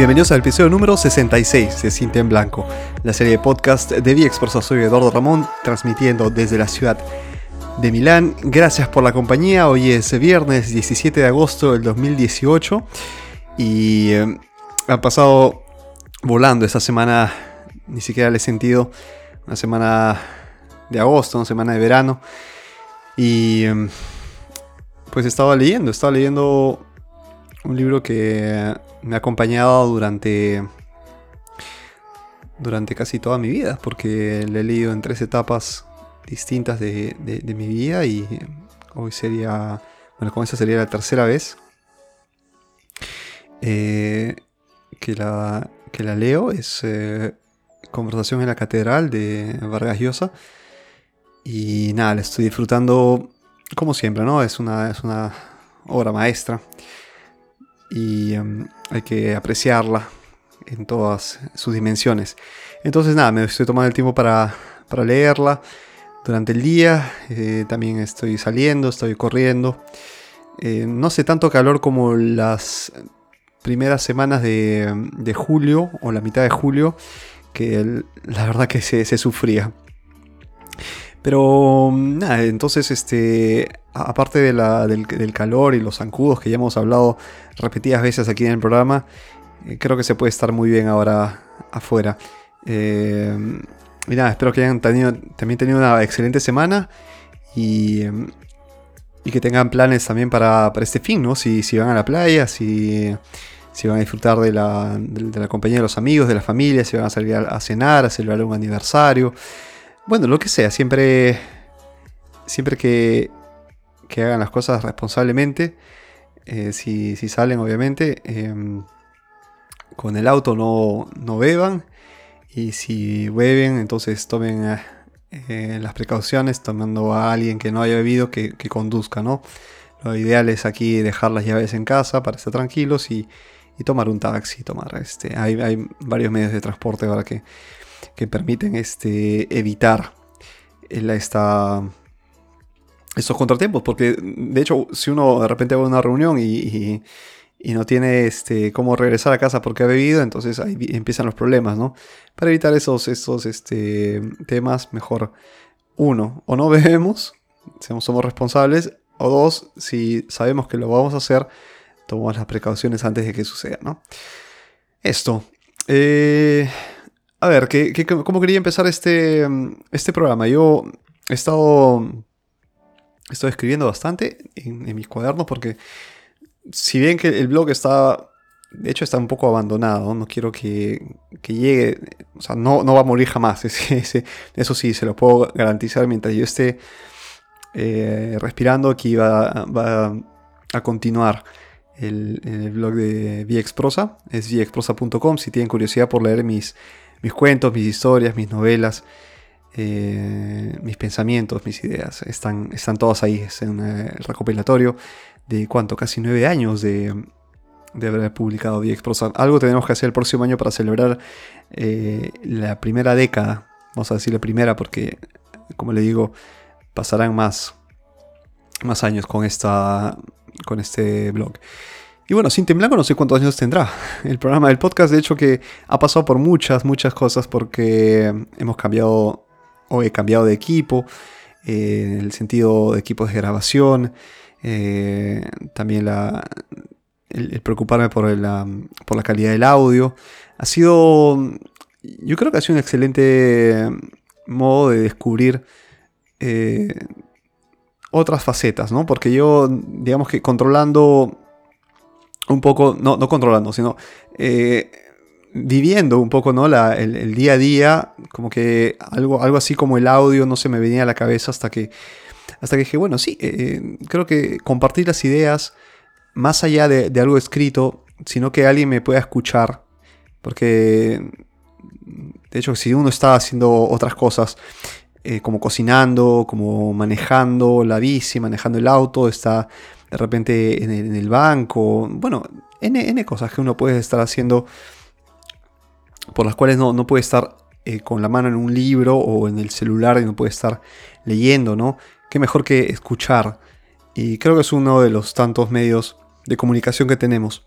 bienvenidos al episodio número 66 de Cinta en Blanco, la serie de podcast de ViExpress. Soy Eduardo Ramón, transmitiendo desde la ciudad de Milán. Gracias por la compañía. Hoy es viernes 17 de agosto del 2018 y eh, ha pasado volando esta semana. Ni siquiera le he sentido una semana de agosto, una semana de verano. Y eh, pues estaba leyendo, estaba leyendo un libro que me ha acompañado durante durante casi toda mi vida, porque lo he leído en tres etapas distintas de, mi vida y hoy sería, bueno, como esa sería la tercera vez eh, que, la, que la leo, es eh, Conversación en la Catedral de Vargas Llosa. Y nada, la estoy disfrutando como siempre, ¿no? Es una, es una obra maestra y em, hay que apreciarla en todas sus dimensiones. Entonces nada, me estoy tomando el tiempo para, leerla durante el día. Eh, también estoy saliendo, estoy corriendo. Eh, no hace tanto calor como las primeras semanas de, julio o la mitad de julio, que la verdad que se, se sufría. Pero nada, entonces este, aparte del, calor y los zancudos que ya hemos hablado repetidas veces aquí en el programa, eh, creo que se puede estar muy bien ahora afuera. Eh, espero que hayan tenido, también tenido una excelente semana y, y que tengan planes también para, este fin, ¿no? Si, si, van a la playa, si, si van a disfrutar de la, de la, compañía de los amigos, de la familia, si van a salir a, cenar, a celebrar un aniversario. Bueno, lo que sea, siempre, siempre que, hagan las cosas responsablemente, eh, si, salen obviamente, em, con el auto no, no, beban y si beben entonces tomen eh, las precauciones tomando a alguien que no haya bebido que, conduzca, ¿no? Lo ideal es aquí dejar las llaves en casa para estar tranquilos y, tomar un taxi, tomar este. Hay, hay varios medios de transporte ahora que que permiten este, evitar esta, estos contratiempos. Porque de hecho, si uno de repente va a una reunión y, no tiene este, cómo regresar a casa porque ha bebido, entonces ahí empiezan los problemas, ¿no? Para evitar esos, esos este, temas, mejor uno, o no bebemos, somos responsables, o dos, si sabemos que lo vamos a hacer, tomamos las precauciones antes de que suceda, ¿no? Esto. Eh, a ver, cómo quería empezar este, este programa? Yo he estado, estoy escribiendo bastante en, mis cuadernos porque si bien que el blog está, de hecho está un poco abandonado, no quiero que, llegue, o sea, no, no va a morir jamás, eso sí, se lo puedo garantizar mientras yo esté eh, respirando, aquí va, va a continuar. El, el, blog de VXProsa, es vxprosa.com, si tienen curiosidad por leer mis, mis cuentos, mis historias, mis novelas, eh, mis pensamientos, mis ideas. Están, están todos ahí. Es un eh, recopilatorio de cuánto, casi nueve años de, haber publicado Prosa. Algo tenemos que hacer el próximo año para celebrar eh, la primera década. Vamos a decir la primera porque, como le digo, pasarán más, más años con, esta, con este blog. Y bueno, sin temblar no sé cuántos años tendrá el programa del podcast. De hecho, que ha pasado por muchas, muchas cosas porque hemos cambiado o he cambiado de equipo, eh, en el sentido de equipos de grabación, eh, también la, el, preocuparme por la, por la calidad del audio. Ha sido, yo creo que ha sido un excelente modo de descubrir eh, otras facetas, ¿no? Porque yo, digamos que controlando un poco, no, no controlando, sino eh, viviendo un poco ¿no? La, el, día a día, como que algo, algo así como el audio no se me venía a la cabeza hasta que, hasta que dije, bueno, sí, eh, creo que compartir las ideas más allá de, algo escrito, sino que alguien me pueda escuchar, porque de hecho si uno está haciendo otras cosas, eh, como cocinando, como manejando la bici, manejando el auto, está de repente en el, banco, bueno, N, cosas que uno puede estar haciendo por las cuales no, puede estar eh, con la mano en un libro o en el celular y no puede estar leyendo, ¿no? Qué mejor que escuchar. Y creo que es uno de los tantos medios de comunicación que tenemos.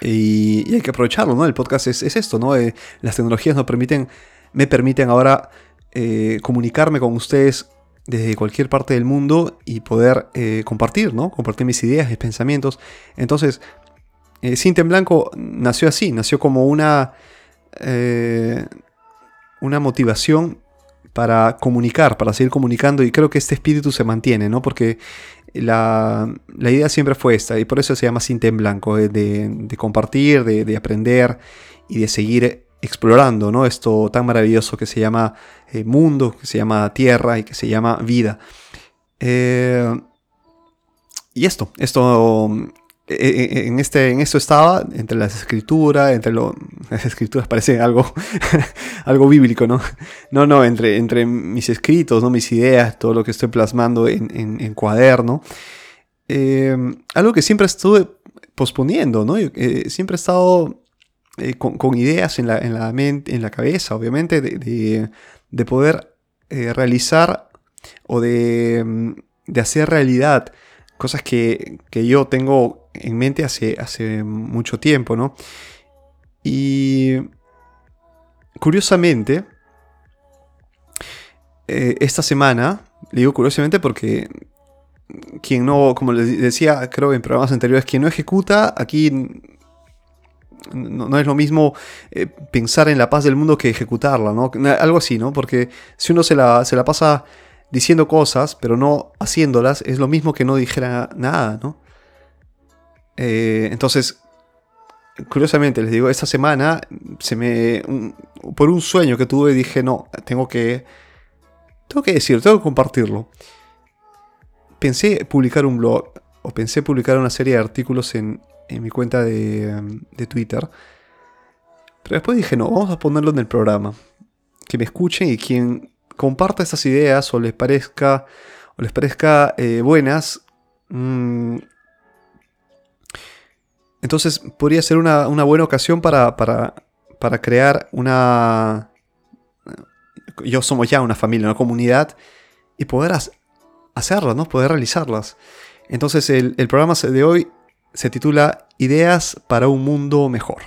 Y, hay que aprovecharlo, ¿no? El podcast es, esto, ¿no? Eh, las tecnologías nos permiten, me permiten ahora eh, comunicarme con ustedes desde cualquier parte del mundo y poder eh, compartir, ¿no? Compartir mis ideas, mis pensamientos. Entonces, Cinta en Blanco nació así, nació como una, una motivación para comunicar, para seguir comunicando y creo que este espíritu se mantiene, ¿no? Porque la, idea siempre fue esta y por eso se llama Cinta en Blanco, de, compartir, de, aprender y de seguir explorando, ¿no? Esto tan maravilloso que se llama eh, mundo, que se llama tierra y que se llama vida. Eh, y esto, esto eh, en, este, en esto estaba, entre las escrituras, entre las escrituras parece algo, algo bíblico, ¿no? No, no, entre, entre mis escritos, ¿no? mis ideas, todo lo que estoy plasmando en, cuaderno. Algo que siempre estuve posponiendo, ¿no? siempre he estado con, ideas en la, en la, mente, en la cabeza, obviamente, de, de, poder realizar o de, de hacer realidad cosas que, que yo tengo en mente hace, hace mucho tiempo, ¿no? Y curiosamente, eh, esta semana, le digo curiosamente porque quien no, como les decía, creo en programas anteriores, quien no ejecuta, aquí no, es lo mismo eh, pensar en la paz del mundo que ejecutarla, ¿no? Algo así, ¿no? Porque si uno se la, se la pasa diciendo cosas, pero no haciéndolas, es lo mismo que no dijera nada, ¿no? Eh, entonces, curiosamente, les digo, esta semana se me. por un sueño que tuve, dije, no, tengo que. Tengo que decir, tengo que compartirlo. Pensé publicar un blog, o pensé publicar una serie de artículos en, mi cuenta de, de Twitter. Pero después dije, no, vamos a ponerlo en el programa. Que me escuchen y quien comparta estas ideas o les parezca, o les parezca eh, buenas, mmm, entonces podría ser una, buena ocasión para, crear una... Yo somos ya una familia, una comunidad, y poder hacerlas, ¿no? Poder realizarlas. Entonces el, el programa de hoy se titula Ideas para un mundo mejor.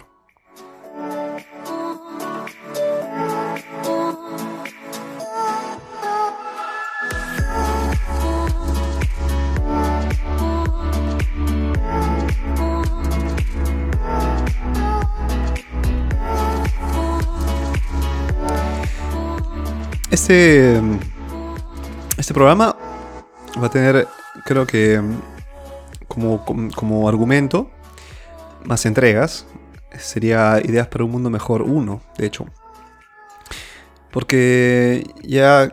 Este, este programa va a tener, creo que, como, como, argumento, más entregas. Sería Ideas para un Mundo Mejor 1, de hecho. Porque ya,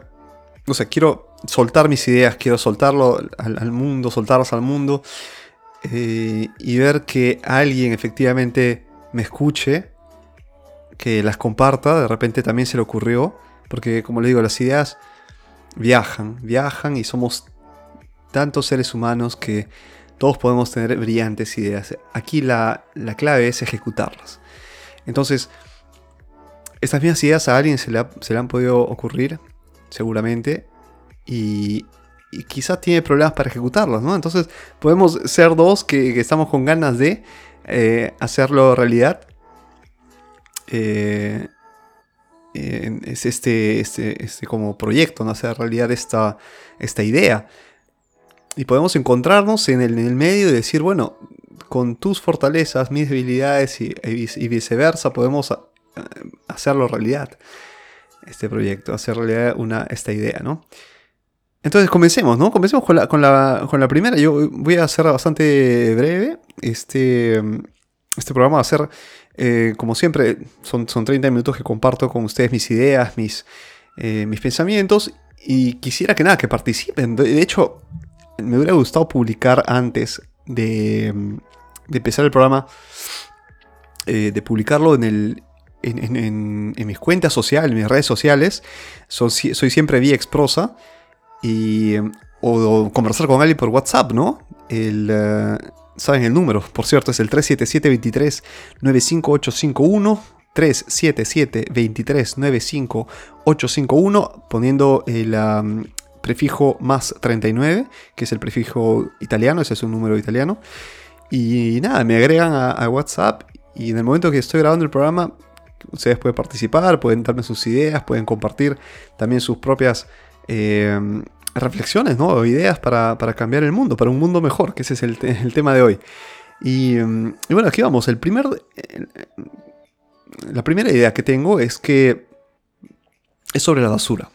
no sé, quiero soltar mis ideas, quiero soltarlo al, mundo, soltarlas al mundo. Eh, y ver que alguien efectivamente me escuche, que las comparta, de repente también se le ocurrió porque, como le digo, las ideas viajan, viajan y somos tantos seres humanos que todos podemos tener brillantes ideas. Aquí la, clave es ejecutarlas. Entonces, estas mismas ideas a alguien se le, han podido ocurrir, seguramente, y, quizás tiene problemas para ejecutarlas, ¿no? Entonces, podemos ser dos que, estamos con ganas de eh, hacerlo realidad. Eh, es este, este, este, como proyecto, ¿no? hacer realidad esta, esta idea. Y podemos encontrarnos en el, medio y decir, bueno, con tus fortalezas, mis debilidades y, viceversa, podemos eh, hacerlo realidad. Este proyecto, hacer realidad una, esta idea, ¿no? Entonces comencemos, ¿no? Comencemos con la, con la, primera. Yo voy a ser bastante breve. Este, este programa va a ser eh, como siempre, son, son 30 minutos que comparto con ustedes mis ideas, mis, eh, mis pensamientos. Y quisiera que nada, que participen. De hecho, me hubiera gustado publicar antes de, empezar el programa, eh, de publicarlo en, el, en, mis cuentas sociales, en mis redes sociales. soy siempre vía exprosa. Y, o, conversar con alguien por WhatsApp, ¿no? El, saben el número, por cierto, es el 377-23-95851. 377-23-95851, poniendo el prefijo más 39, que es el prefijo italiano, ese es un número italiano. Y nada, me agregan a, WhatsApp y en el momento que estoy grabando el programa, ustedes pueden participar, pueden darme sus ideas, pueden compartir también sus propias eh, reflexiones, ¿no? O ideas para, cambiar el mundo, para un mundo mejor, que ese es el, tema de hoy. Y, bueno, aquí vamos. El primer, la primera idea que tengo es que es sobre la basura.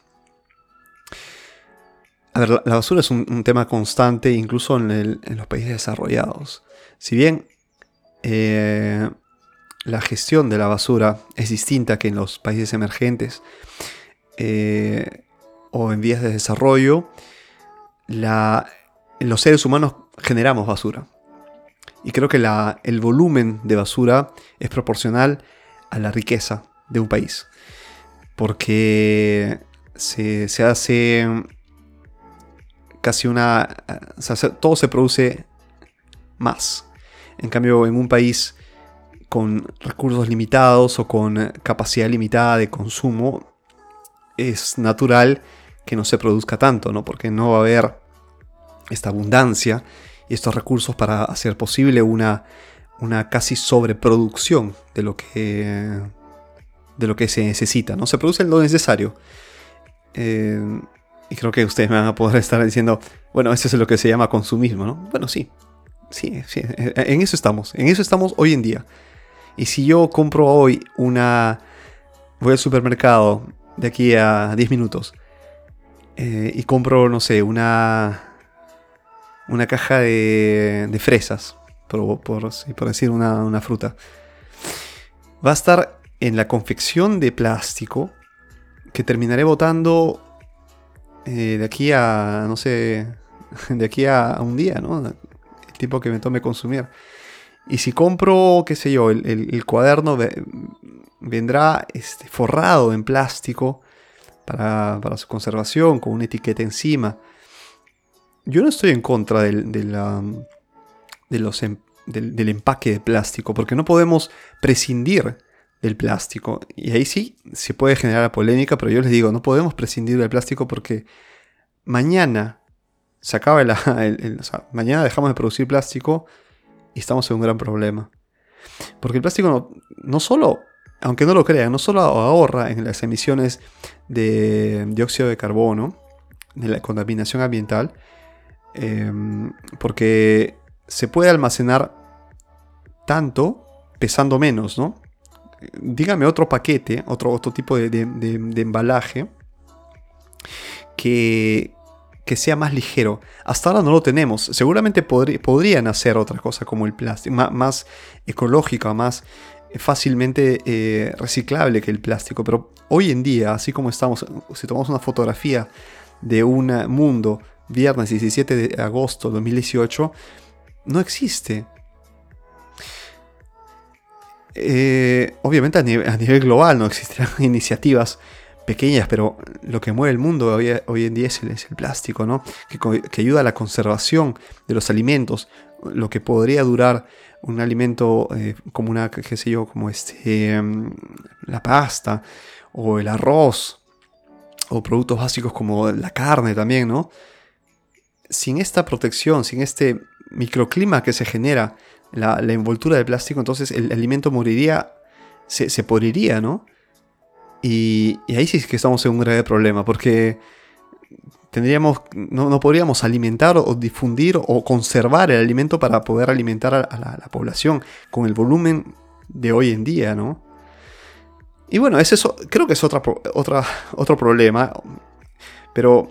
A ver, la, basura es un, tema constante incluso en, los países desarrollados. Si bien eh, la gestión de la basura es distinta que en los países emergentes eh, o en vías de desarrollo, los seres humanos generamos basura. Y creo que el volumen de basura es proporcional a la riqueza de un país. Porque se, se hace casi una... todo se produce más. En cambio, en un país con recursos limitados o con capacidad limitada de consumo, es natural que no se produzca tanto, ¿no? Porque no va a haber esta abundancia y estos recursos para hacer posible una, una casi sobreproducción de lo que de lo que se necesita, ¿no? Se produce lo necesario. Eh, y creo que ustedes me van a poder estar diciendo, bueno, eso es lo que se llama consumismo, ¿no? Bueno, sí, sí, sí, en eso estamos, en eso estamos hoy en día. Y si yo compro hoy una, voy al supermercado de aquí a 10 minutos eh, y compro, no sé, una, una caja de, de fresas, por, por, por decir una, una fruta, va a estar en la confección de plástico que terminaré botando eh, de aquí a, no sé, de aquí a, un día, ¿no? El tiempo que me tome consumir. Y si compro, qué sé yo, el, cuaderno vendrá este, forrado en plástico para, su conservación, con una etiqueta encima. Yo no estoy en contra del, de los, em, del empaque de plástico, porque no podemos prescindir del plástico. Y ahí sí se puede generar polémica, pero yo les digo, no podemos prescindir del plástico porque mañana se acaba el, mañana dejamos de producir plástico y estamos en un gran problema. Porque el plástico no, no solo, aunque no lo crean, no solo ahorra en las emisiones de dióxido de carbono, de la contaminación ambiental, em, porque se puede almacenar tanto pesando menos, ¿no? Dígame otro paquete, otro, otro tipo de, embalaje que, sea más ligero. Hasta ahora no lo tenemos. Seguramente podrían hacer otra cosa como el plástico, más, ecológica, más fácilmente eh, reciclable que el plástico. Pero hoy en día, así como estamos, si tomamos una fotografía de un mundo viernes 17 de agosto de 2018, no existe. Eh, obviamente a nivel, global no existirán iniciativas pequeñas, pero lo que mueve el mundo hoy, en día es el, plástico, ¿no? Que, ayuda a la conservación de los alimentos, lo que podría durar un alimento eh, como una, qué sé yo, como este, em, la pasta o el arroz o productos básicos como la carne también, ¿no? Sin esta protección, sin este microclima que se genera la, envoltura de plástico, entonces el alimento moriría, se, se ¿no? Y, ahí sí es que estamos en un grave problema, porque tendríamos, no, podríamos alimentar o difundir o conservar el alimento para poder alimentar a, la, población con el volumen de hoy en día, ¿no? Y bueno, es eso, creo que es otro problema, pero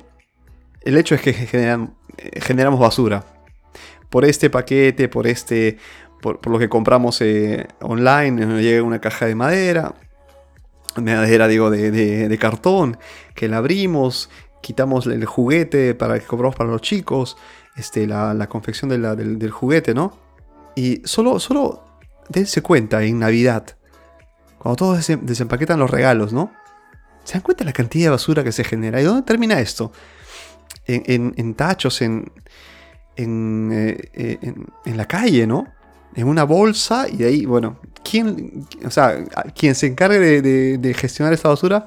el hecho es que generamos basura por este paquete, por este, por, lo que compramos eh, online, nos llega una caja de madera, madera digo de, cartón, que la abrimos, quitamos el juguete para que compramos para los chicos, este, la, confección del, juguete, ¿no? Y solo, solo dense cuenta en Navidad, cuando todos desempaquetan los regalos, ¿no? ¿Se dan cuenta de la cantidad de basura que se genera? ¿Y dónde termina esto? en tachos, en, eh, eh, en, la calle, ¿no? En una bolsa y de ahí, bueno, ¿quién, o sea, quien se encargue de, gestionar esta basura?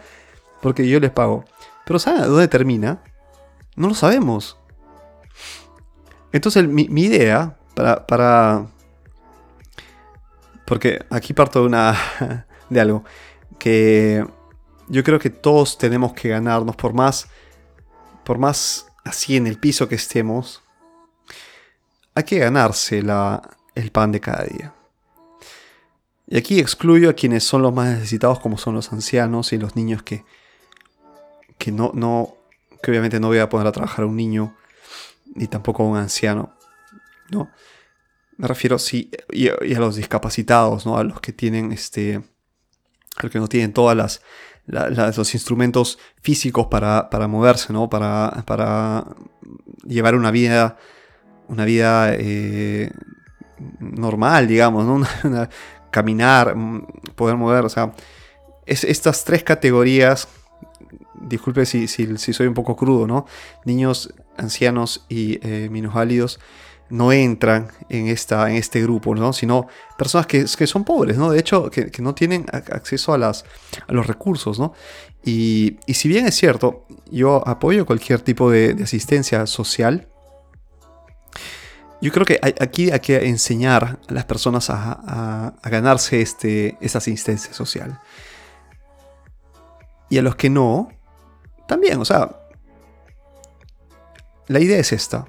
Porque yo les pago. Pero ¿saben dónde termina? No lo sabemos. Entonces mi, idea para, Porque aquí parto de, una, de algo que yo creo que todos tenemos que ganarnos por más, por más así en el piso que estemos, hay que ganarse el pan de cada día. Y aquí excluyo a quienes son los más necesitados, como son los ancianos y los niños que, que no, no, que obviamente no voy a poner a trabajar a un niño, ni tampoco a un anciano, ¿no? Me refiero, sí, y, a los discapacitados, ¿no? A los que tienen, este, a los que no tienen todas las, los instrumentos físicos para, para moverse, ¿no? Para, para, llevar una vida, una vida eh, normal, digamos, ¿no? caminar, mm, poder mover, o sea, es, estas tres categorías, disculpe si, soy un poco crudo, ¿no? Niños, ancianos y eh, minusválidos no entran en, esta, en este grupo, ¿no? sino personas que, son pobres, ¿no? de hecho, que, no tienen acceso a los recursos. ¿no? Y, si bien es cierto, yo apoyo cualquier tipo de, asistencia social, yo creo que aquí hay que enseñar a las personas a, ganarse este, esa asistencia social. Y a los que no, también, o sea, la idea es esta.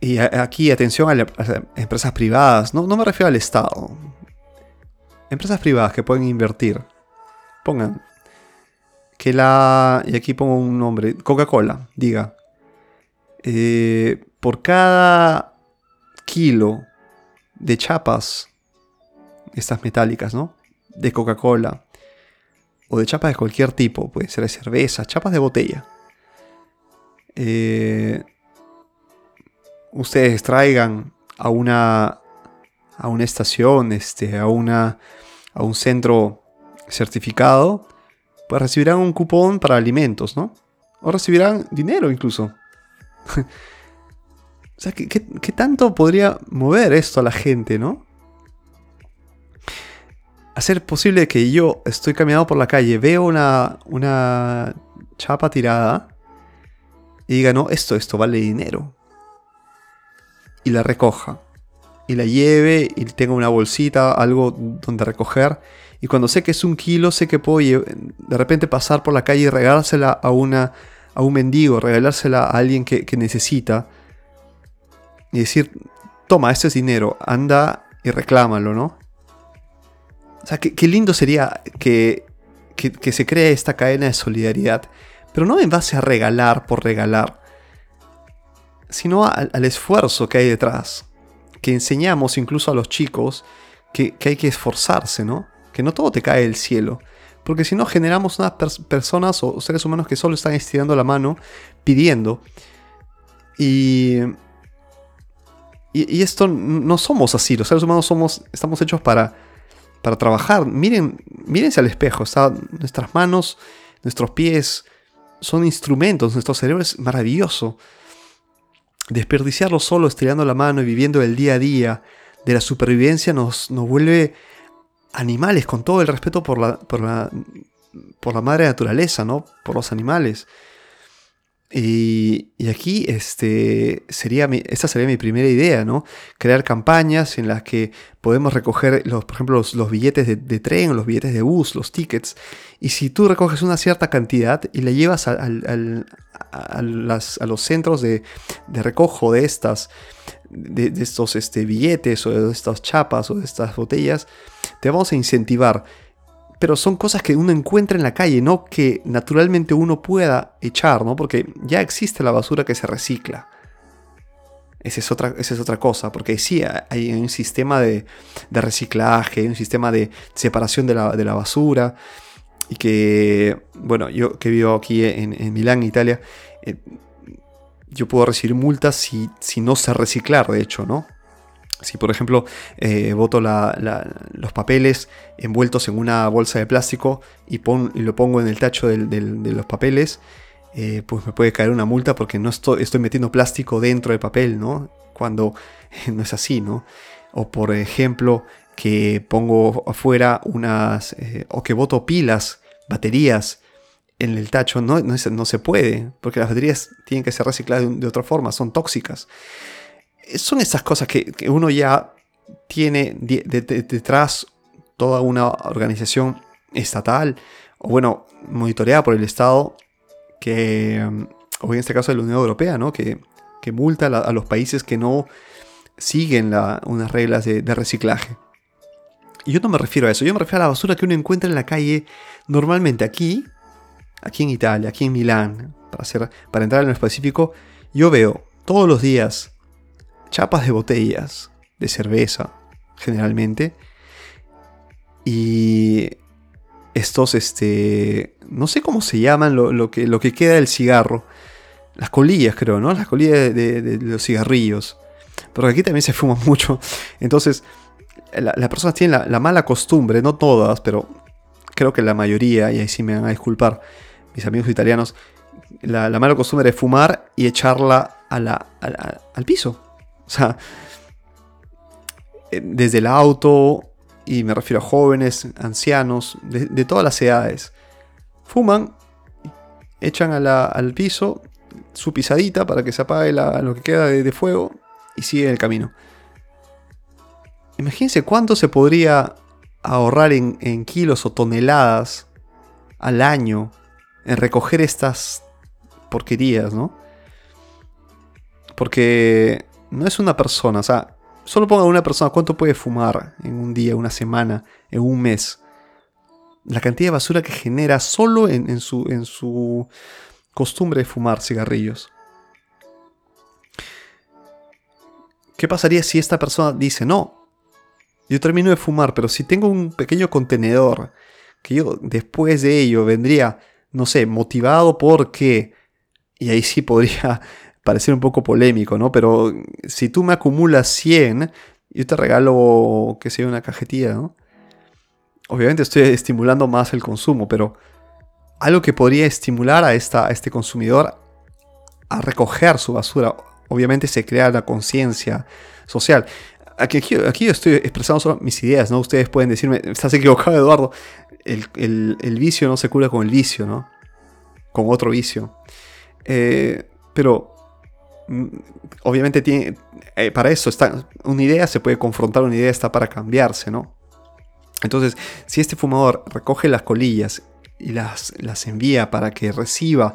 Y aquí atención a, las empresas privadas, no, no me refiero al Estado. Empresas privadas que pueden invertir. Pongan que la... Y aquí pongo un nombre. Coca-Cola, diga. Eh, por cada kilo de chapas, estas metálicas, ¿no? De Coca-Cola. O de chapas de cualquier tipo. Puede ser de cerveza, chapas de botella. Eh, ustedes traigan a una, a una estación, este, a, una, a un centro certificado, pues recibirán un cupón para alimentos, ¿no? O recibirán dinero incluso. o sea, ¿qué, ¿qué, tanto podría mover esto a la gente, no? Hacer posible que yo estoy caminando por la calle, veo una, una chapa tirada y diga, no, esto, esto vale dinero y la recoja. Y la lleve y tenga una bolsita, algo donde recoger. Y cuando sé que es un kilo, sé que puedo de repente pasar por la calle y regalársela a, una, a un mendigo, regalársela a alguien que, necesita. Y decir, toma, este es dinero, anda y reclámalo, ¿no? O sea, qué, lindo sería que, que, se cree esta cadena de solidaridad, pero no en base a regalar por regalar, sino al, esfuerzo que hay detrás. Que enseñamos incluso a los chicos que, hay que esforzarse, ¿no? Que no todo te cae del cielo. Porque si no generamos unas personas o seres humanos que solo están estirando la mano, pidiendo. Y, y, esto no somos así. Los seres humanos somos, estamos hechos para, para trabajar. Miren, mírense al espejo. nuestras manos, nuestros pies son instrumentos. Nuestro cerebro es maravilloso. Desperdiciarlo solo estirando la mano y viviendo el día a día de la supervivencia nos, nos vuelve animales con todo el respeto por la, por la, por la madre naturaleza, ¿no? Por los animales. Y, aquí este, sería esta sería mi primera idea, ¿no? Crear campañas en las que podemos recoger, los, por ejemplo, los, billetes de, tren, los billetes de bus, los tickets. Y si tú recoges una cierta cantidad y la llevas a, los centros de, recojo de estas, de, estos este, billetes o de estas chapas o de estas botellas, te vamos a incentivar pero son cosas que uno encuentra en la calle, no que naturalmente uno pueda echar, ¿no? Porque ya existe la basura que se recicla. Esa es otra, esa es otra cosa, porque sí, hay un sistema de, reciclaje, un sistema de separación de la, basura, y que, bueno, yo que vivo aquí en, Milán, Italia, eh, yo puedo recibir multas si, si no sé reciclar, de hecho, ¿no? Si por ejemplo eh, boto los papeles envueltos en una bolsa de plástico y, lo pongo en el tacho de los papeles, eh, pues me puede caer una multa porque no estoy, metiendo plástico dentro del papel, ¿no? Cuando no es así, ¿no? O por ejemplo que pongo afuera unas, eh, o que boto pilas, baterías en el tacho, no, no, se puede, porque las baterías tienen que ser recicladas de otra forma, son tóxicas son esas cosas que, uno ya tiene detrás toda una organización estatal, o bueno, monitoreada por el Estado, que, o en este caso de la Unión Europea, ¿no? que, multa a, los países que no siguen unas reglas de, reciclaje. Y yo no me refiero a eso, yo me refiero a la basura que uno encuentra en la calle normalmente aquí, aquí en Italia, aquí en Milán, para, para entrar en lo específico, yo veo todos los días chapas de botellas de cerveza, generalmente, y estos, este, no sé cómo se llaman, lo, que, lo que queda del cigarro, las colillas creo, ¿no? Las colillas de, los cigarrillos, pero aquí también se fuma mucho, entonces las personas tienen la, mala costumbre, no todas, pero creo que la mayoría, y ahí sí me van a disculpar mis amigos italianos, la, mala costumbre de fumar y echarla al piso. O sea, desde el auto, y me refiero a jóvenes, ancianos, de, todas las edades, fuman, echan al piso su pisadita para que se apague lo que queda de, fuego y siguen el camino. Imagínense cuánto se podría ahorrar en, en kilos o toneladas al año en recoger estas porquerías, ¿no? Porque no es una persona, o sea, solo ponga una persona cuánto puede fumar en un día, una semana, en un mes. La cantidad de basura que genera solo en, su, en su costumbre de fumar cigarrillos. ¿Qué pasaría si esta persona dice, no, yo termino de fumar, pero si tengo un pequeño contenedor, que yo después de ello vendría, no sé, motivado porque, y ahí sí podría parecer un poco polémico, ¿no? Pero si tú me acumulas 100, yo te regalo, que sea, una cajetilla, ¿no? Obviamente estoy estimulando más el consumo, pero algo que podría estimular a, esta, este consumidor a recoger su basura. Obviamente se crea la conciencia social. Aquí, yo estoy expresando solo mis ideas, ¿no? Ustedes pueden decirme, estás equivocado, Eduardo. El, vicio no se cura con el vicio, ¿no? Con otro vicio. Eh, pero obviamente tiene, eh, para eso está, una idea se puede confrontar, una idea está para cambiarse, ¿no? Entonces, si este fumador recoge las colillas y las, las envía para que reciba,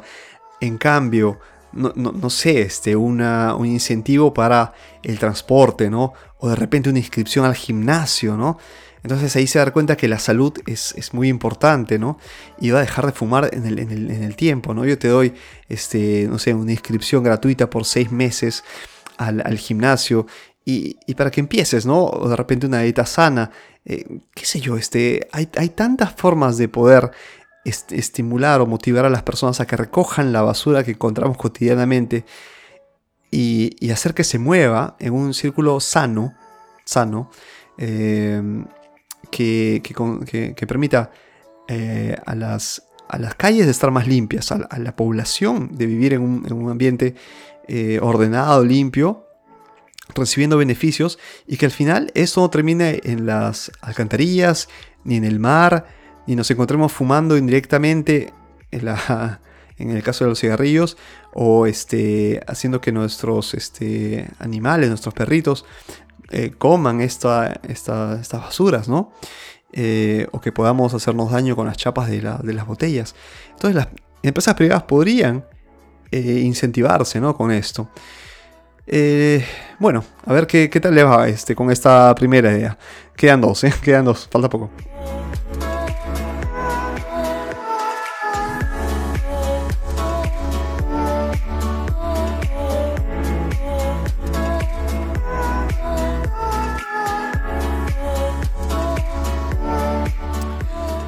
en cambio, no, sé, este, una, un incentivo para el transporte, ¿no? O de repente una inscripción al gimnasio, ¿no? Entonces ahí se da cuenta que la salud es, muy importante, ¿no? Y va a dejar de fumar en el, tiempo, ¿no? Yo te doy, este, no sé, una inscripción gratuita por seis meses al, gimnasio y, para que empieces, ¿no? O de repente una dieta sana, eh, qué sé yo, este, hay, tantas formas de poder estimular o motivar a las personas a que recojan la basura que encontramos cotidianamente y, hacer que se mueva en un círculo sano, sano, eh, que, permita eh, a, las, a, las, calles de estar más limpias, a, la población de vivir en un, ambiente eh, ordenado, limpio, recibiendo beneficios y que al final eso no termine en las alcantarillas, ni en el mar, ni nos encontremos fumando indirectamente en, la, en el caso de los cigarrillos, o este, haciendo que nuestros este, animales, nuestros perritos, eh, coman esta, estas basuras, ¿no? Eh, o que podamos hacernos daño con las chapas de, las botellas. Entonces las empresas privadas podrían eh, incentivarse ¿no? con esto. bueno, a ver qué, qué, tal le va este, con esta primera idea. Quedan dos, quedan dos, falta poco.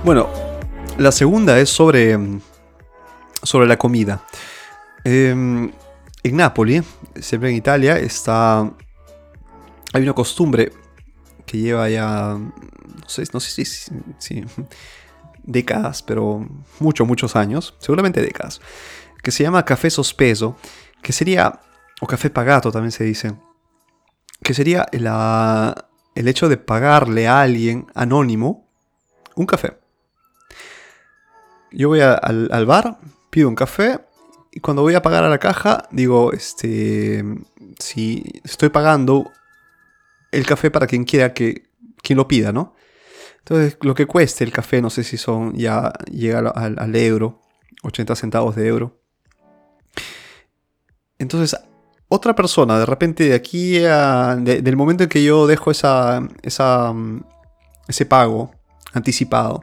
Bueno, la segunda es sobre, sobre la comida. Em, en Nápoles, siempre en Italia, está. Hay una costumbre que lleva ya. No sé, no sé si, décadas, pero muchos, muchos años, seguramente décadas, que se llama café sospeso, que sería, o café pagato también se dice, que sería el hecho de pagarle a alguien anónimo un café yo voy al, bar, pido un café y cuando voy a pagar a la caja digo, este, si estoy pagando el café para quien quiera que quien lo pida, ¿no? Entonces, lo que cueste el café, no sé si son, ya llega al, euro, 80 centavos de euro. Entonces, otra persona, de repente, de aquí a, del momento en que yo dejo esa, esa, ese pago anticipado,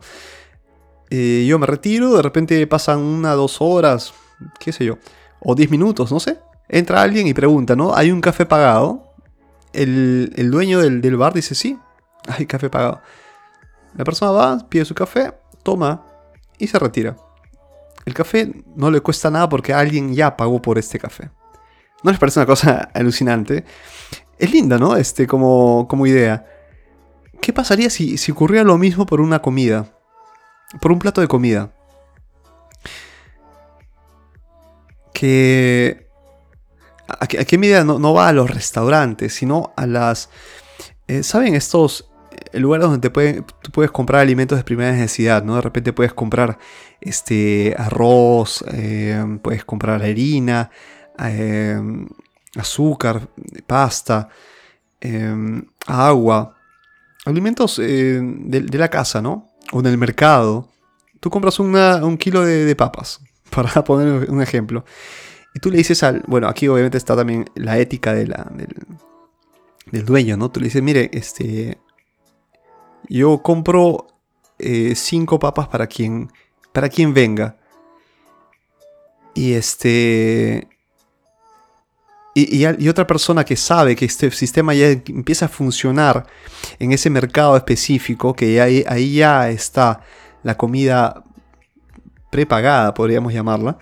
eh, yo me retiro, de repente pasan una, dos horas, qué sé yo, o diez minutos, no sé. Entra alguien y pregunta, ¿no? ¿Hay un café pagado? El, dueño del, del, bar dice, sí, hay café pagado. La persona va, pide su café, toma y se retira. El café no le cuesta nada porque alguien ya pagó por este café. ¿No les parece una cosa alucinante? Es linda, ¿no? Este, como, como idea. ¿Qué pasaría si, si ocurriera lo mismo por una comida? Por un plato de comida. Que... ¿A qué, medida no, va a los restaurantes, sino a las... Eh, ¿Saben estos eh, lugares donde te tú puedes comprar alimentos de primera necesidad, ¿no? De repente puedes comprar este, arroz, eh, puedes comprar harina, azúcar, pasta, agua, alimentos de, la casa, ¿no? O en el mercado. Tú compras un kilo de, papas, para poner un ejemplo. Y tú le dices al. Bueno, aquí obviamente está también la ética de la, del, dueño, ¿no? Tú le dices, mire, este. Yo compro eh, cinco papas para quien. Para quien venga. Y este. Y, otra persona que sabe que este sistema ya empieza a funcionar en ese mercado específico, que ahí, ahí ya está la comida prepagada, podríamos llamarla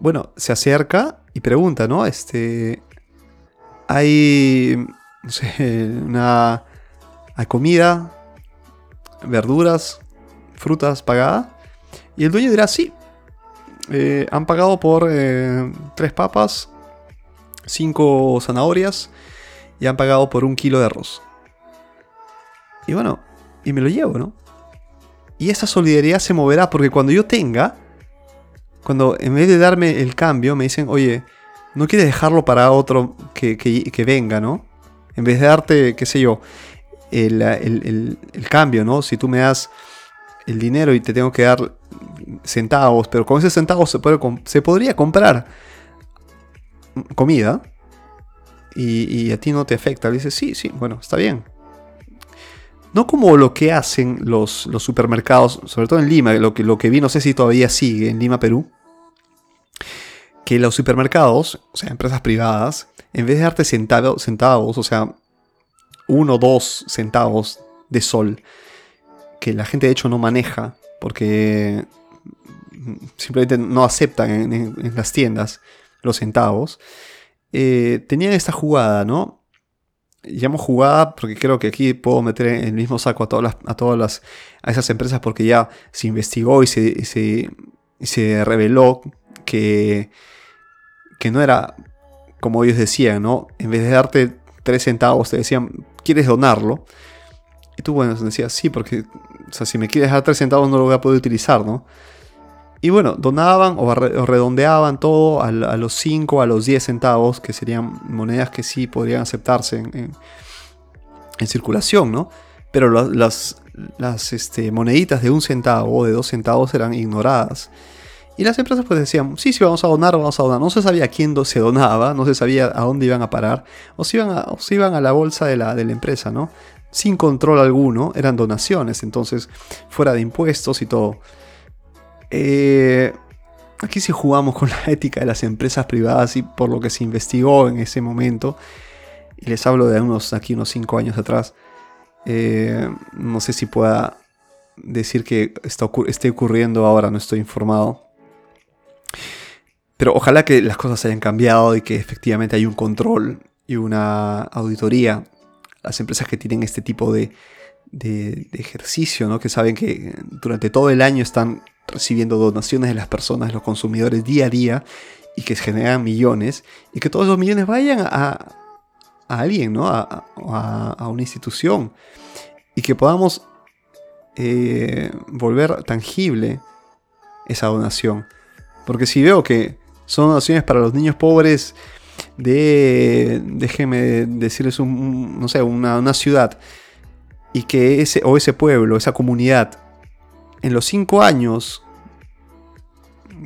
bueno, se acerca y pregunta, ¿no? Este, hay, no sé, una, hay comida, verduras, frutas pagadas. Y el dueño dirá, sí, eh, han pagado por eh, tres papas, cinco zanahorias y han pagado por un kilo de arroz. Y bueno, y me lo llevo, ¿no? Y esa solidaridad se moverá porque cuando yo tenga, cuando en vez de darme el cambio, me dicen, oye, ¿no quieres dejarlo para otro que, venga, no? En vez de darte, qué sé yo, el, cambio, ¿no? Si tú me das el dinero y te tengo que dar centavos, pero con ese centavos se, puede, se podría comprar comida y, a ti no te afecta. Le dices, sí, sí, bueno, está bien. No como lo que hacen los, los supermercados, sobre todo en Lima, lo que, lo que vi, no sé si todavía sigue en Lima, Perú, que los supermercados, o sea, empresas privadas, en vez de darte centavos, centavos o sea, uno o dos centavos de sol, que la gente de hecho no maneja, porque simplemente no aceptan en, las tiendas los centavos, eh, tenían esta jugada, ¿no? llamo jugada porque creo que aquí puedo meter en el mismo saco a todas las, a todas las a esas empresas porque ya se investigó y se, se, reveló que, que no era como ellos decían, ¿no? En vez de darte 3 centavos te decían, ¿quieres donarlo? Y tú, bueno, decías, sí, porque, si me quieres dar 3 centavos no lo voy a poder utilizar, ¿no? Y bueno, donaban o, redondeaban todo a, los 5, a los 10 centavos, que serían monedas que sí podrían aceptarse en, circulación, ¿no? Pero las, las este, moneditas de un centavo o de dos centavos eran ignoradas. Y las empresas pues decían, sí, sí, vamos a donar, vamos a donar. No se sabía a quién se donaba, no se sabía a dónde iban a parar, o se iban a, o iban a la bolsa de la, de la empresa, ¿no? Sin control alguno, eran donaciones, entonces fuera de impuestos y todo. Eh, aquí sí jugamos con la ética de las empresas privadas y por lo que se investigó en ese momento. Y les hablo de unos aquí unos 5 años atrás. Eh, no sé si pueda decir que está esté ocurriendo ahora, no estoy informado. Pero ojalá que las cosas hayan cambiado y que efectivamente hay un control y una auditoría. Las empresas que tienen este tipo de, de, ejercicio, ¿no? que saben que durante todo el año están recibiendo donaciones de las personas, los consumidores día a día y que generan millones y que todos esos millones vayan a, alguien, ¿no? A, una institución y que podamos eh, volver tangible esa donación. Porque si veo que son donaciones para los niños pobres de, déjeme decirles, un, no sé, una, una ciudad, y que ese, o ese pueblo, esa comunidad, en los cinco años,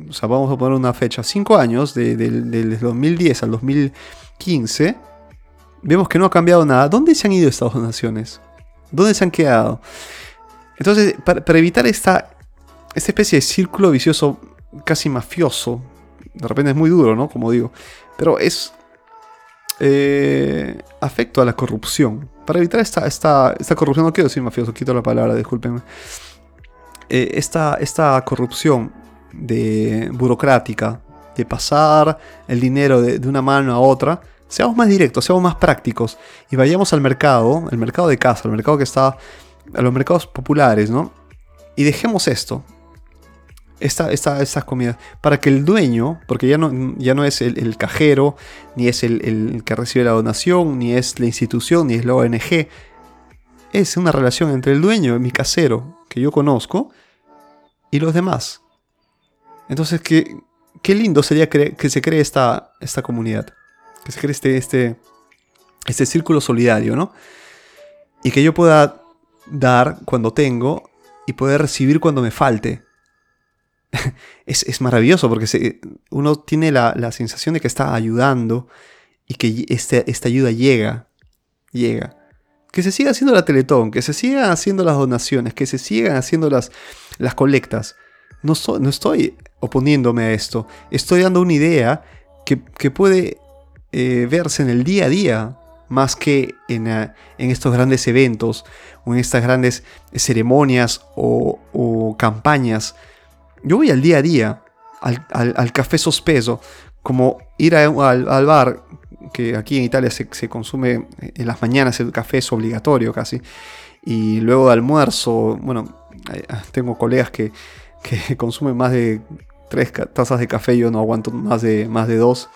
o sea, vamos a poner una fecha, cinco años, de, del 2010 al 2015, vemos que no ha cambiado nada. ¿Dónde se han ido estas donaciones? ¿Dónde se han quedado? Entonces, para, evitar esta, esta especie de círculo vicioso casi mafioso, de repente es muy duro, ¿no? Como digo, pero es eh, afecto a la corrupción. Para evitar esta, esta, esta corrupción, no quiero decir mafioso, quito la palabra, discúlpenme. Eh, esta, esta corrupción de burocrática, de pasar el dinero de, de, una mano a otra, seamos más directos, seamos más prácticos y vayamos al mercado, el mercado de casa, el mercado que está, a los mercados populares, ¿no? Y dejemos esto, esta, esta, estas comidas, para que el dueño, porque ya no, ya no es el, cajero, ni es el, el, que recibe la donación, ni es la institución, ni es la ONG, es una relación entre el dueño, mi casero, que yo conozco, y los demás. Entonces, qué, qué lindo sería que se cree esta, esta comunidad, que se cree este, este, este círculo solidario, ¿no? Y que yo pueda dar cuando tengo y poder recibir cuando me falte es, maravilloso porque uno tiene la, sensación de que está ayudando y que este, esta ayuda llega, llega. Que se siga haciendo la Teletón, que se sigan haciendo las donaciones, que se sigan haciendo las, las colectas. No, no estoy oponiéndome a esto, estoy dando una idea que, puede eh, verse en el día a día más que en, eh, en, estos grandes eventos o en estas grandes ceremonias o, o campañas yo voy al día a día, al, café sospeso, como ir al, bar, que aquí en Italia se, consume en las mañanas, el café es obligatorio casi, y luego de almuerzo, bueno, ah, tengo colegas que, consumen más de tres tazas de café, yo no aguanto más de, más de dos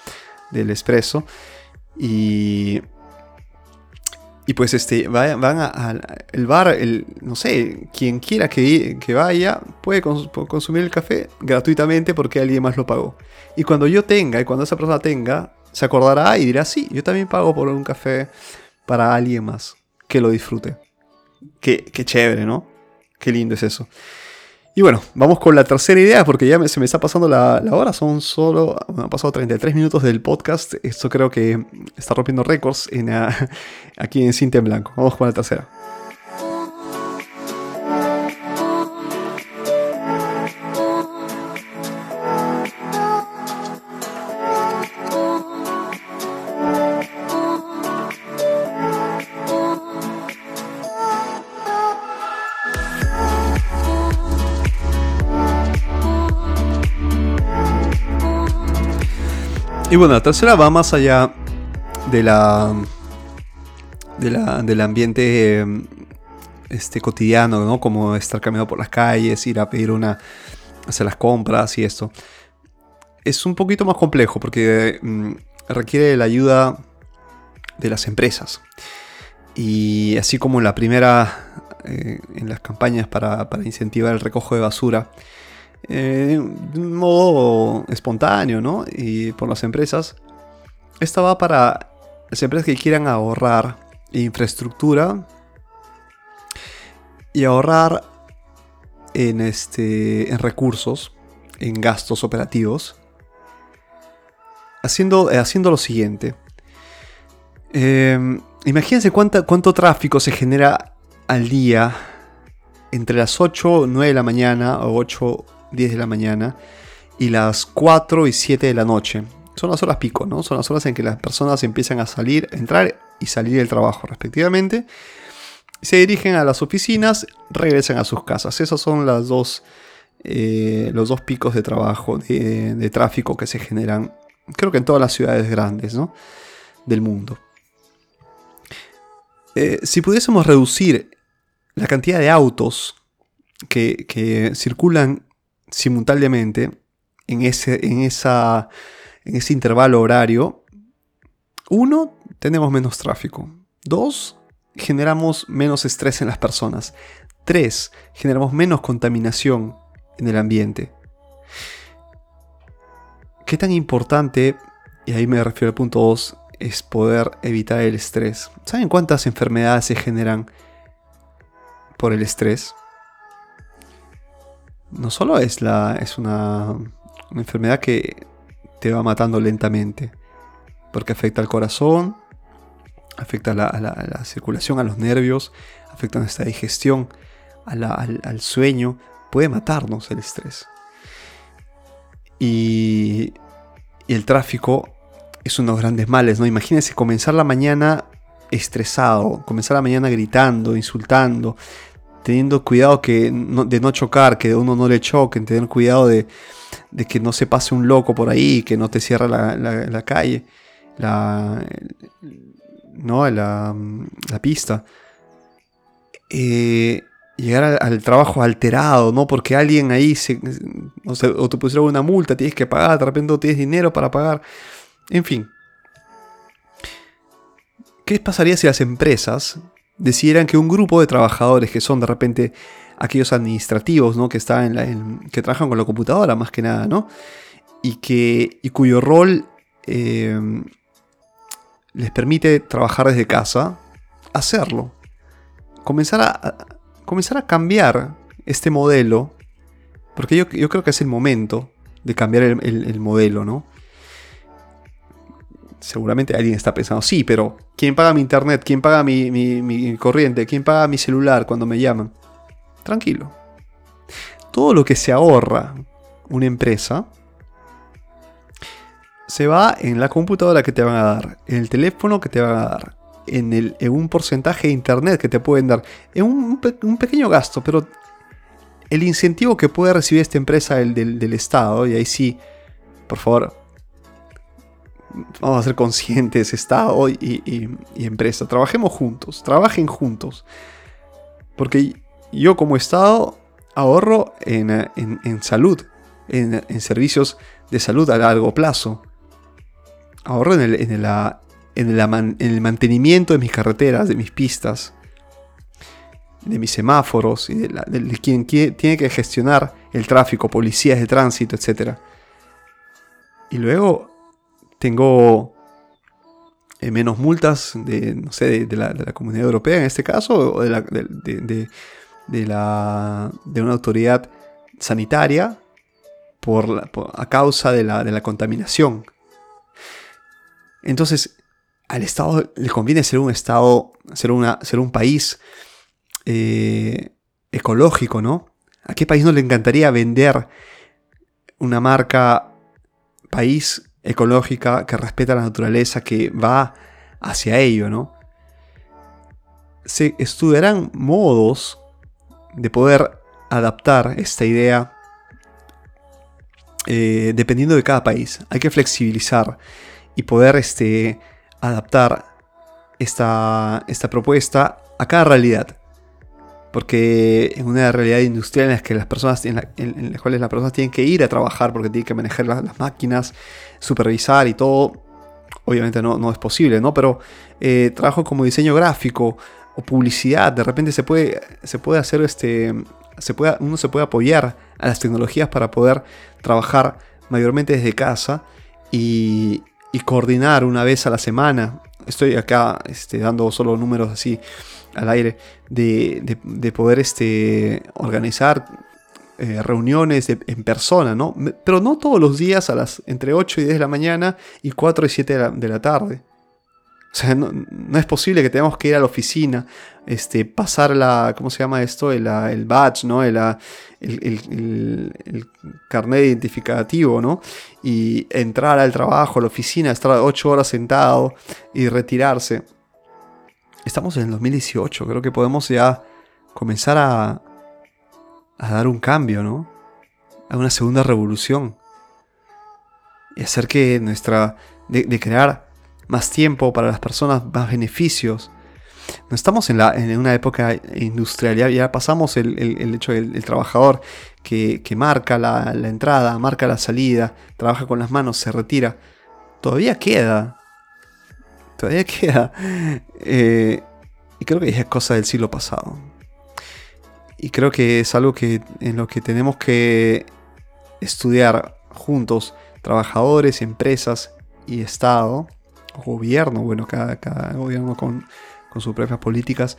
del espresso, y y pues este, van al bar, el, no sé, quien quiera que, que vaya puede consumir el café gratuitamente porque alguien más lo pagó. Y cuando yo tenga, y cuando esa persona tenga, se acordará y dirá, sí, yo también pago por un café para alguien más que lo disfrute. Qué, qué chévere, ¿no? Qué lindo es eso. Y bueno, vamos con la tercera idea porque ya se me está pasando la, hora. Son solo, me han pasado 33 minutos del podcast. Esto creo que está rompiendo récords en, aquí en Cinta en Blanco. Vamos con la tercera. Y bueno, la tercera va más allá de la, del ambiente este, cotidiano, ¿no? Como estar caminando por las calles, ir a pedir una, hacer las compras y esto. Es un poquito más complejo porque mm, requiere la ayuda de las empresas. Y así como en la primera, eh, en las campañas para, para incentivar el recojo de basura, eh, de un modo espontáneo, ¿no? Y por las empresas. Esta va para las empresas que quieran ahorrar infraestructura y ahorrar en, este, en recursos, en gastos operativos, haciendo, eh, haciendo lo siguiente. Em, imagínense cuánto tráfico se genera al día entre las 8 9 de la mañana o 8 10 de la mañana y las 4 y 7 de la noche. Son las horas pico, ¿no? Son las horas en que las personas empiezan a salir, entrar y salir del trabajo respectivamente. Se dirigen a las oficinas, regresan a sus casas. Esos son las dos, eh, los dos picos de trabajo, de, tráfico que se generan, creo que en todas las ciudades grandes ¿no? del mundo. Eh, si pudiésemos reducir la cantidad de autos que, que circulan simultáneamente en ese, en, esa, en ese intervalo horario, uno, tenemos menos tráfico. Dos, generamos menos estrés en las personas. Tres, generamos menos contaminación en el ambiente. ¿Qué tan importante y ahí me refiero al punto 2, es poder evitar el estrés. ¿Saben cuántas enfermedades se generan por el estrés? No solo es, la, es una, enfermedad que te va matando lentamente, porque afecta al corazón, afecta a la, circulación, a los nervios, afecta a nuestra digestión, al, al sueño, puede matarnos el estrés. Y, y el tráfico es unos grandes males, ¿no? Imagínense comenzar la mañana estresado, comenzar la mañana gritando, insultando, teniendo cuidado que de no chocar, que uno no le choque, tener cuidado de, que no se pase un loco por ahí, que no te cierre la, calle, la, no, la, pista. Eh, llegar al, trabajo alterado, ¿no? Porque alguien ahí se, o, te pusieron una multa, tienes que pagar, de repente tienes dinero para pagar. En fin. ¿Qué pasaría si las empresas decidieran que un grupo de trabajadores que son de repente aquellos administrativos, ¿no? Que, están en que trabajan con la computadora más que nada, ¿no? Y, que, y cuyo rol eh, les permite trabajar desde casa, hacerlo. Comenzar a, comenzar a cambiar este modelo, porque yo, creo que es el momento de cambiar el modelo, ¿no? Seguramente alguien está pensando, sí, pero ¿quién paga mi internet? ¿Quién paga mi, corriente? ¿Quién paga mi celular cuando me llaman? Tranquilo. Todo lo que se ahorra una empresa se va en la computadora que te van a dar, en el teléfono que te van a dar, en, el, un porcentaje de internet que te pueden dar, en un, pequeño gasto, pero el incentivo que puede recibir esta empresa del, del Estado, y ahí sí, por favor, vamos a ser conscientes, Estado y, empresa. Trabajemos juntos, trabajen juntos. Porque yo como Estado ahorro en, salud, en, servicios de salud a largo plazo. Ahorro en el, mantenimiento de mis carreteras, de mis pistas, de mis semáforos y de, quien, quien tiene que gestionar el tráfico, policías de tránsito, etc. Y luego tengo eh, menos multas de, no sé, de, la, comunidad europea en este caso, o de, la, de, la, de una autoridad sanitaria por, a causa de la, de la contaminación. Entonces, al Estado le conviene ser un Estado, ser, una, ser un país eh, ecológico, ¿no? ¿A qué país no le encantaría vender una marca país ecológica, que respeta la naturaleza, que va hacia ello, ¿no? Se estudiarán modos de poder adaptar esta idea eh, dependiendo de cada país. Hay que flexibilizar y poder este, adaptar esta, esta propuesta a cada realidad porque en una realidad industrial en la que las personas en, las cuales las personas tienen que ir a trabajar porque tienen que manejar las, máquinas, supervisar y todo, obviamente no, no es posible, ¿no? Pero eh, trabajo como diseño gráfico o publicidad, de repente se puede, se puede hacer este, se puede, uno se puede apoyar a las tecnologías para poder trabajar mayormente desde casa y, y coordinar una vez a la semana. Estoy acá este, dando solo números así al aire, de, poder este, organizar eh, reuniones en persona, ¿no? Pero no todos los días a las entre 8 y 10 de la mañana y 4 y 7 de la, tarde. O sea, no, es posible que tengamos que ir a la oficina, este, pasar la, ¿cómo se llama esto? El, el badge, ¿no? El, el, el, carnet identificativo, ¿no? Y entrar al trabajo, a la oficina, estar 8 horas sentado y retirarse estamos en el 2018, creo que podemos ya comenzar a, a dar un cambio, ¿no? A una segunda revolución. Y hacer que nuestra... de, crear más tiempo para las personas, más beneficios. No estamos en, la, en una época industrial, ya, pasamos el, hecho del trabajador que, marca la, la, entrada, marca la salida, trabaja con las manos, se retira. Todavía queda todavía queda. Eh, y creo que es cosa del siglo pasado. Y creo que es algo que, en lo que tenemos que estudiar juntos, trabajadores, empresas y Estado, gobierno, bueno, cada, cada gobierno con, con sus propias políticas,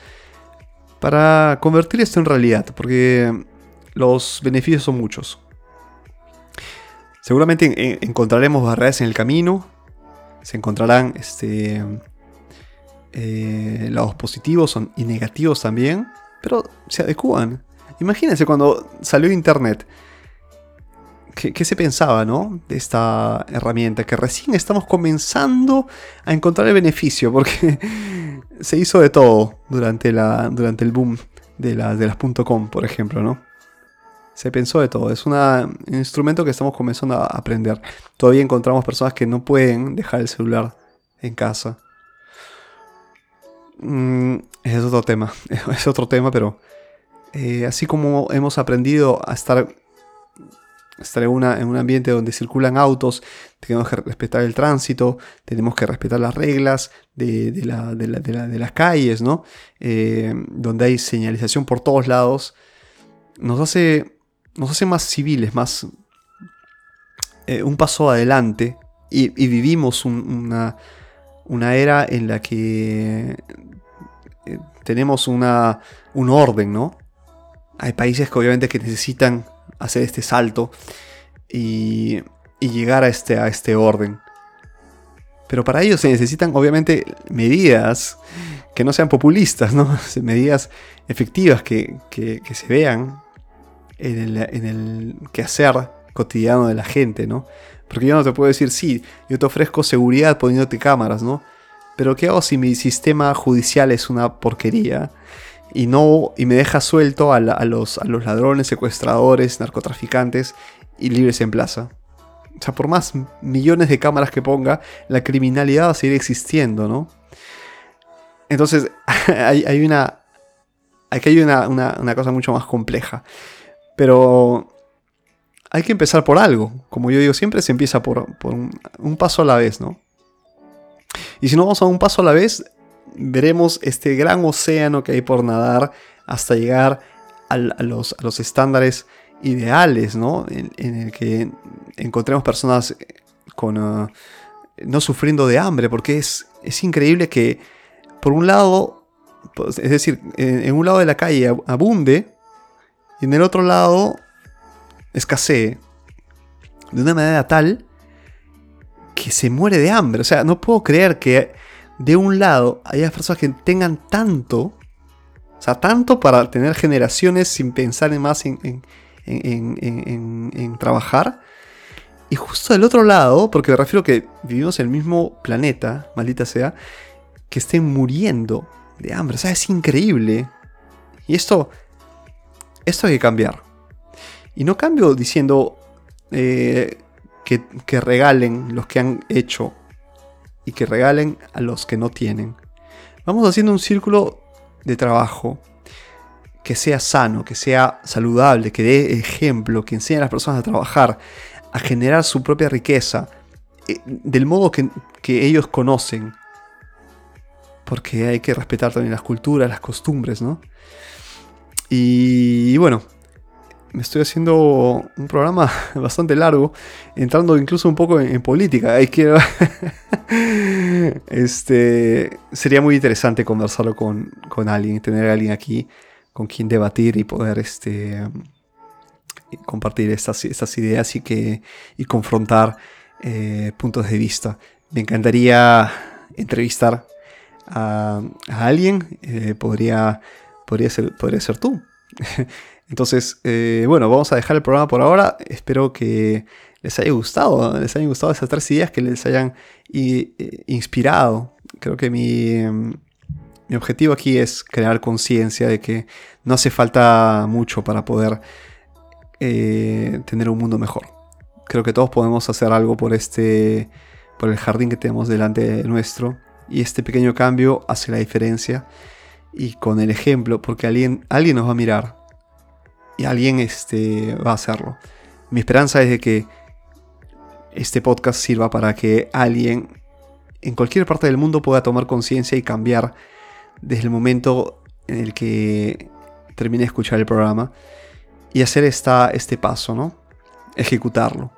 para convertir esto en realidad, porque los beneficios son muchos. Seguramente encontraremos barreras en el camino, se encontrarán este, eh, lados positivos y negativos también, pero se adecuan. Imagínense cuando salió Internet, ¿qué, se pensaba ¿no? de esta herramienta? Que recién estamos comenzando a encontrar el beneficio, porque se hizo de todo durante, la, durante el boom de, de las .com, por ejemplo, ¿no? Se pensó de todo. Es un instrumento que estamos comenzando a aprender. Todavía encontramos personas que no pueden dejar el celular en casa. Mm, es otro tema. Es otro tema, pero eh, así como hemos aprendido a estar, estar en, una, en, un ambiente donde circulan autos, tenemos que respetar el tránsito, tenemos que respetar las reglas de, las calles, ¿no? Eh, donde hay señalización por todos lados, nos hace nos hace más civiles, más eh, un paso adelante y, vivimos una, una, era en la que eh, tenemos una, un orden, ¿no? Hay países que obviamente que necesitan hacer este salto y, y llegar a este, a este orden. Pero para ello se necesitan obviamente medidas que no sean populistas, ¿no? medidas efectivas que, que, que se vean en el, quehacer cotidiano de la gente, ¿no? Porque yo no te puedo decir, sí, yo te ofrezco seguridad poniéndote cámaras, ¿no? Pero ¿qué hago si mi sistema judicial es una porquería? Y, no, y me deja suelto a, los, a los ladrones, secuestradores, narcotraficantes y libres en plaza. O sea, por más millones de cámaras que ponga, la criminalidad va a seguir existiendo, ¿no? Entonces, hay, una. Aquí hay una, una cosa mucho más compleja. Pero hay que empezar por algo. Como yo digo, siempre se empieza por, un, paso a la vez, ¿no? Y si no vamos a un paso a la vez, veremos este gran océano que hay por nadar hasta llegar a, los, estándares ideales, ¿no? En, el que encontremos personas con, uh, no sufriendo de hambre, porque es, es increíble que, por un lado, pues, es decir, en, un lado de la calle abunde y en el otro lado escasee de una manera tal que se muere de hambre. O sea, no puedo creer que de un lado haya personas que tengan tanto, o sea, tanto para tener generaciones sin pensar en más en, en, trabajar. Y justo del otro lado, porque me refiero que vivimos en el mismo planeta, maldita sea, que estén muriendo de hambre. O sea, es increíble. Y esto esto hay que cambiar. Y no cambio diciendo eh, que, regalen los que han hecho y que regalen a los que no tienen. Vamos haciendo un círculo de trabajo que sea sano, que sea saludable, que dé ejemplo, que enseñe a las personas a trabajar, a generar su propia riqueza, eh, del modo que, que ellos conocen. Porque hay que respetar también las culturas, las costumbres, ¿no? Y, bueno, me estoy haciendo un programa bastante largo, entrando incluso un poco en, política. Hay que este sería muy interesante conversarlo con, con, alguien, tener a alguien aquí con quien debatir y poder este compartir estas, estas ideas y que y confrontar eh, puntos de vista. Me encantaría entrevistar a, alguien. Eh, podría podría ser, podría ser tú. Entonces, eh, bueno, vamos a dejar el programa por ahora. Espero que les haya gustado, les hayan gustado esas tres ideas, que les hayan eh, inspirado. Creo que mi, mi objetivo aquí es crear conciencia de que no hace falta mucho para poder eh, tener un mundo mejor. Creo que todos podemos hacer algo por este, por el jardín que tenemos delante nuestro. Y este pequeño cambio hace la diferencia y con el ejemplo, porque alguien, alguien nos va a mirar y alguien este, va a hacerlo. Mi esperanza es de que este podcast sirva para que alguien en cualquier parte del mundo pueda tomar conciencia y cambiar desde el momento en el que termine de escuchar el programa y hacer esta, este paso, ¿no? Ejecutarlo.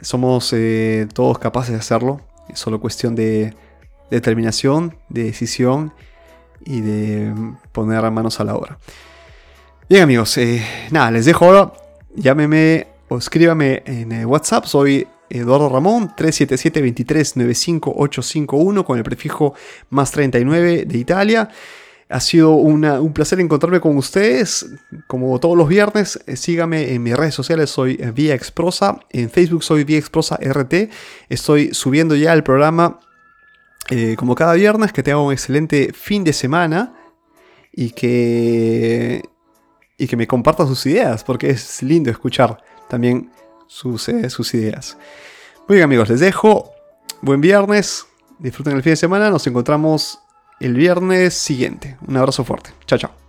somos eh, todos capaces de hacerlo. Es solo cuestión de determinación, de decisión y de poner manos a la obra. Bien amigos, eh, nada, les dejo ahora. Llámeme o escríbame en eh, WhatsApp. Soy Eduardo Ramón, 377-2395-851 con el prefijo más 39 de Italia. Ha sido un placer encontrarme con ustedes. Como todos los viernes, eh, síganme en mis redes sociales. Soy Vía Exprosa. En Facebook soy Vía Exprosa RT. Estoy subiendo ya el programa eh, como cada viernes. Que tenga un excelente fin de semana. Y que, y que me compartan sus ideas. Porque es lindo escuchar también sus, eh, sus ideas. Muy bien amigos, les dejo. Buen viernes. Disfruten el fin de semana. Nos encontramos el viernes siguiente. Un abrazo fuerte. Chao, chao.